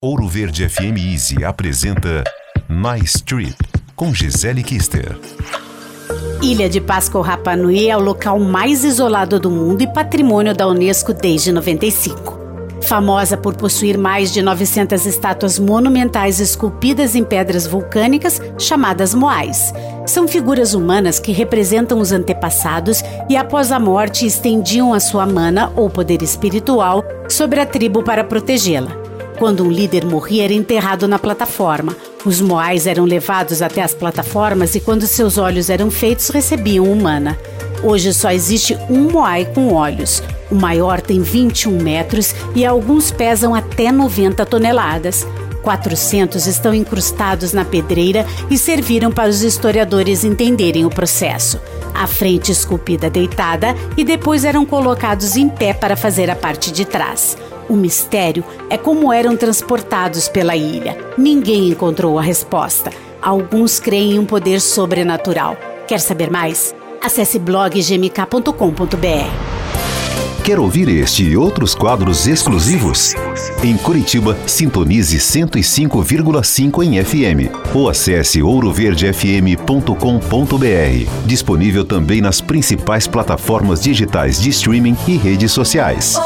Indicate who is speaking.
Speaker 1: Ouro Verde FM Easy apresenta Nice Trip com Gisele Kister.
Speaker 2: Ilha de Páscoa Rapa Nui é o local mais isolado do mundo e patrimônio da Unesco desde 95. Famosa por possuir mais de 900 estátuas monumentais esculpidas em pedras vulcânicas chamadas moais. São figuras humanas que representam os antepassados e, após a morte, estendiam a sua mana ou poder espiritual sobre a tribo para protegê-la. Quando um líder morria, era enterrado na plataforma. Os moais eram levados até as plataformas e, quando seus olhos eram feitos, recebiam humana. Hoje só existe um moai com olhos. O maior tem 21 metros e alguns pesam até 90 toneladas. 400 estão incrustados na pedreira e serviram para os historiadores entenderem o processo. A frente esculpida deitada e depois eram colocados em pé para fazer a parte de trás. O mistério é como eram transportados pela ilha. Ninguém encontrou a resposta. Alguns creem em um poder sobrenatural. Quer saber mais? Acesse blog gmk.com.br.
Speaker 1: Quer ouvir este e outros quadros exclusivos? Em Curitiba, sintonize 105,5 em FM ou acesse ouroverdefm.com.br. Disponível também nas principais plataformas digitais de streaming e redes sociais.